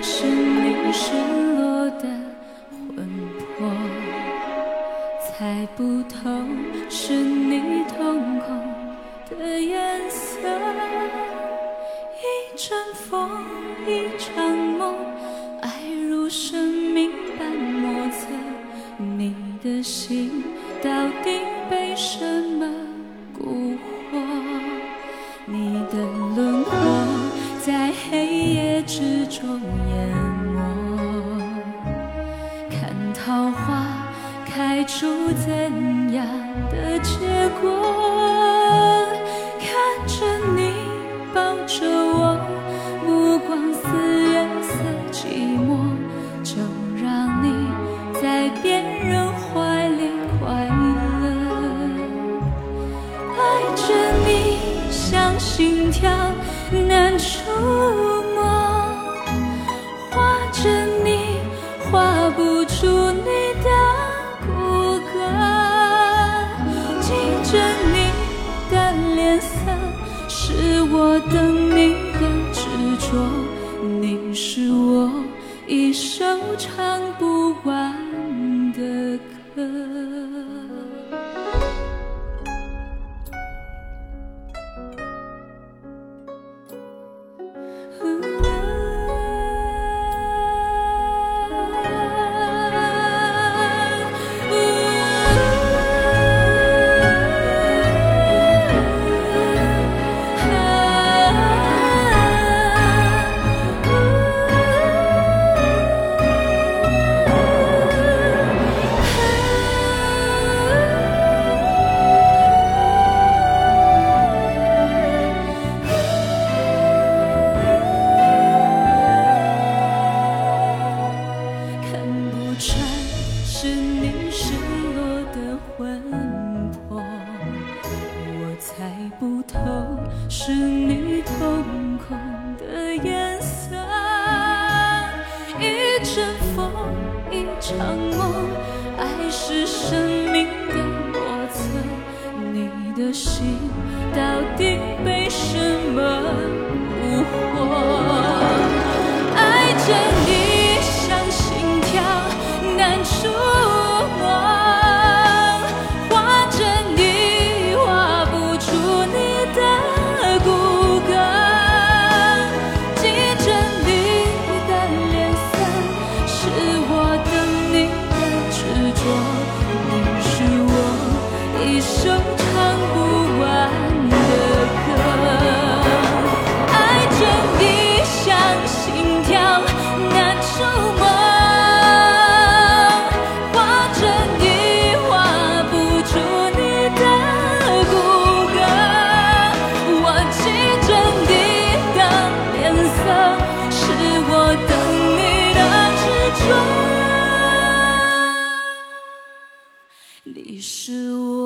是你失落的魂魄，猜不透是你瞳孔的颜色。一阵风，一场梦，爱如生命般莫测。你的心到底被什么蛊惑？你的轮廓之中淹没，看桃花开出怎样的结果？看着你抱着我，目光似月色寂寞，就让你在别人怀里快乐。爱着你像心跳难触是我等你的执着，你是我一首唱不完的歌。是你瞳孔的颜色。一阵风，一场梦，爱是生命的莫测。你的心到底被什么蛊惑？爱着你像心跳难触是我